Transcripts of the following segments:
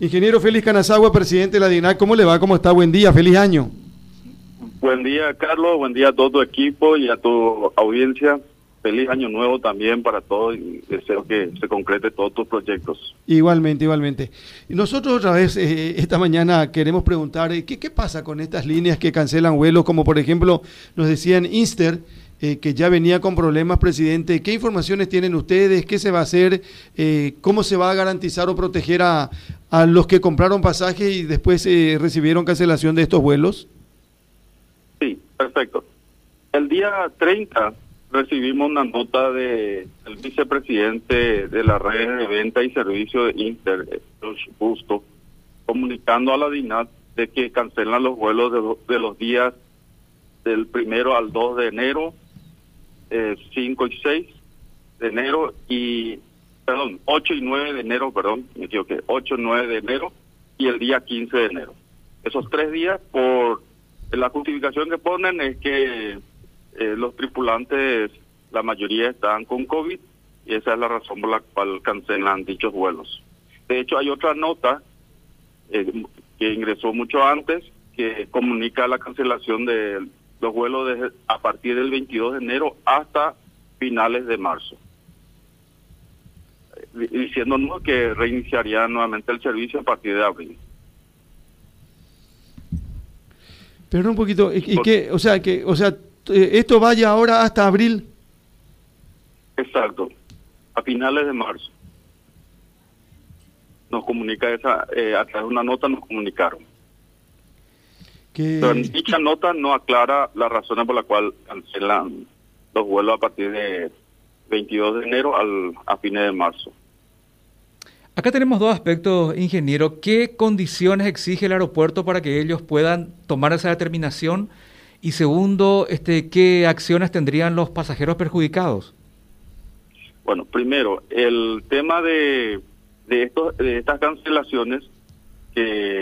Ingeniero Félix Canazagua, presidente de la DINAC, ¿cómo le va? ¿Cómo está? Buen día, feliz año. Buen día, Carlos, buen día a todo tu equipo y a tu audiencia. Feliz año nuevo también para todos y deseo que se concrete todos tus proyectos. Igualmente, igualmente. Nosotros otra vez eh, esta mañana queremos preguntar, eh, ¿qué, ¿qué pasa con estas líneas que cancelan vuelos? Como por ejemplo nos decían Inster, eh, que ya venía con problemas, presidente. ¿Qué informaciones tienen ustedes? ¿Qué se va a hacer? Eh, ¿Cómo se va a garantizar o proteger a, a los que compraron pasajes y después eh, recibieron cancelación de estos vuelos? Sí, perfecto. El día 30 recibimos una nota de el vicepresidente de la red de venta y servicio de Inter, Busto, comunicando a la DINAT de que cancelan los vuelos de, de los días del primero al 2 de enero, eh, 5 y 6 de enero y, perdón, 8 y 9 de enero, perdón, me equivoqué, 8 y 9 de enero y el día 15 de enero. Esos tres días, por la justificación que ponen es que eh, los tripulantes, la mayoría están con COVID y esa es la razón por la cual cancelan dichos vuelos. De hecho, hay otra nota eh, que ingresó mucho antes que comunica la cancelación de los vuelos desde, a partir del 22 de enero hasta finales de marzo, eh, diciéndonos que reiniciaría nuevamente el servicio a partir de abril. Pero un poquito, ¿y, y qué? O sea, que, o sea, eh, esto vaya ahora hasta abril. Exacto, a finales de marzo. Nos comunica esa, eh, a través de una nota nos comunicaron. Que, Pero dicha nota no aclara las razones por las cuales cancelan los vuelos a partir de 22 de enero al, a fines de marzo. Acá tenemos dos aspectos, ingeniero. ¿Qué condiciones exige el aeropuerto para que ellos puedan tomar esa determinación? Y segundo, este, ¿qué acciones tendrían los pasajeros perjudicados? Bueno, primero, el tema de, de, estos, de estas cancelaciones, que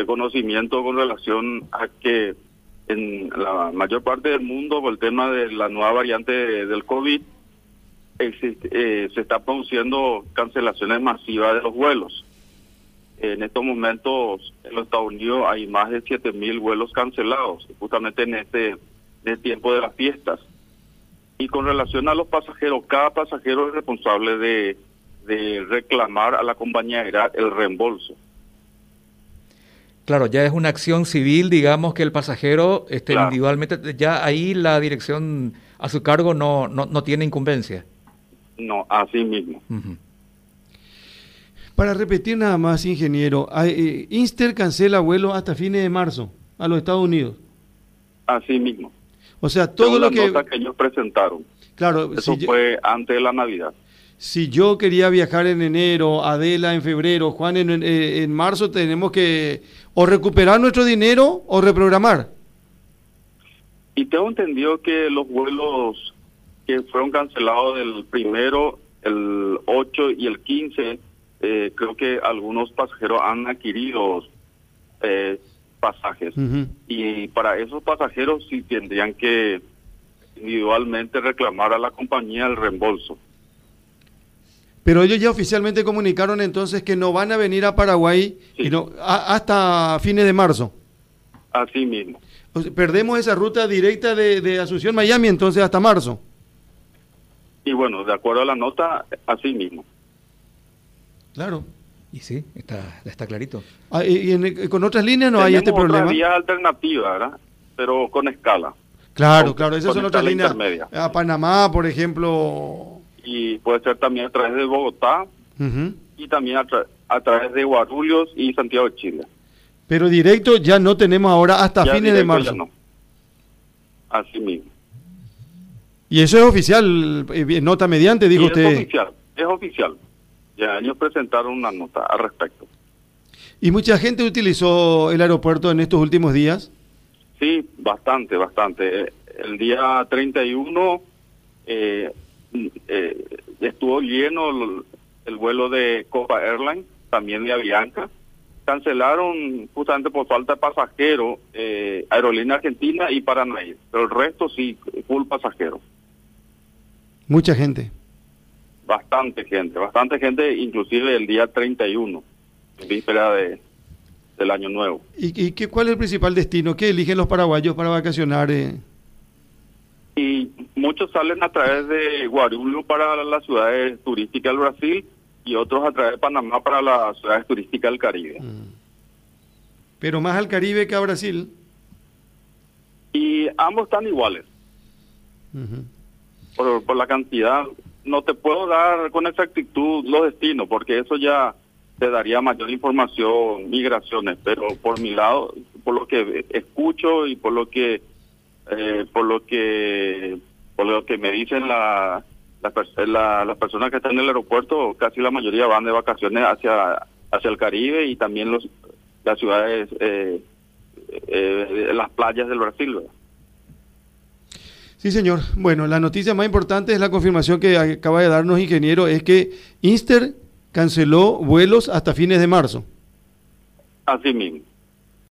de conocimiento con relación a que en la mayor parte del mundo, por el tema de la nueva variante de, del COVID, eh, se está produciendo cancelaciones masivas de los vuelos. En estos momentos en los Estados Unidos hay más de 7.000 vuelos cancelados, justamente en este, en este tiempo de las fiestas. Y con relación a los pasajeros, cada pasajero es responsable de, de reclamar a la compañía aérea el reembolso. Claro, ya es una acción civil, digamos que el pasajero este, Claro. individualmente, ya ahí la dirección a su cargo no, no, no tiene incumbencia. No, así mismo. Para repetir nada más, ingeniero, hay, eh, Inster cancela vuelos hasta fines de marzo a los Estados Unidos. Así mismo. O sea, todo Según lo la que... nota que ellos presentaron. Claro, Eso si yo, fue antes de la Navidad. Si yo quería viajar en enero, Adela en febrero, Juan en, en- en marzo, tenemos que o recuperar nuestro dinero o reprogramar. Y tengo entendido que los vuelos que fueron cancelados del primero, el 8 y el 15, eh, creo que algunos pasajeros han adquirido eh, pasajes. Y para esos pasajeros sí tendrían que individualmente reclamar a la compañía el reembolso. Pero ellos ya oficialmente comunicaron entonces que no van a venir a Paraguay Sí. y no- a- hasta fines de marzo. Así mismo. O sea, perdemos esa ruta directa de, de Asunción Miami entonces hasta marzo. Y bueno, de acuerdo a la nota, así mismo. Claro. Y sí, está, está clarito. Ah, y, y en- con otras líneas no hay este problema. otras vías alternativas, ¿verdad? Pero con escala. Claro, con- claro, esas son otras líneas. intermedia. A Panamá, por ejemplo. Y puede ser también a través de Bogotá y también a, tra- a través de Guarulhos y Santiago de Chile. Pero directo ya no tenemos ahora hasta Ya fines de marzo. ya no. Así mismo. Y eso es oficial, eh, nota mediante, dijo usted. Es oficial, es oficial. Ya ellos presentaron una nota al respecto. ¿Y mucha gente utilizó el aeropuerto en estos últimos días? Sí, bastante, bastante. Eh, El día 31 eh, eh, estuvo lleno el, el vuelo de Copa Airlines, también de Avianca. Cancelaron justamente por falta de pasajeros eh, Aerolínea Argentina y Paranair, pero el resto sí, full pasajero. Mucha gente. Bastante gente, bastante gente, inclusive el día 31. víspera de, del Año Nuevo. ¿Y, y qué, cuál es el principal destino? ¿Qué eligen los paraguayos para vacacionar? Eh? Y muchos salen a través de Guarulhos para las ciudades turísticas del Brasil y otros a través de Panamá para las ciudades turísticas del Caribe. Mm. Pero más al Caribe que a Brasil. Y ambos están iguales. Por, por la cantidad. No te puedo dar con exactitud los destinos, porque eso ya te daría mayor información, migraciones, pero por mi lado, por lo que escucho y por lo que eh, por lo que por lo que me dicen la, la pers- la- las personas que están en el aeropuerto, casi la mayoría van de vacaciones hacia hacia el Caribe y también los las ciudades eh, eh, las playas del Brasil. ¿verdad? Sí, señor. Bueno, la noticia más importante es la confirmación que acaba de darnos ingeniero, es que Inster canceló vuelos hasta fines de marzo. Así mismo.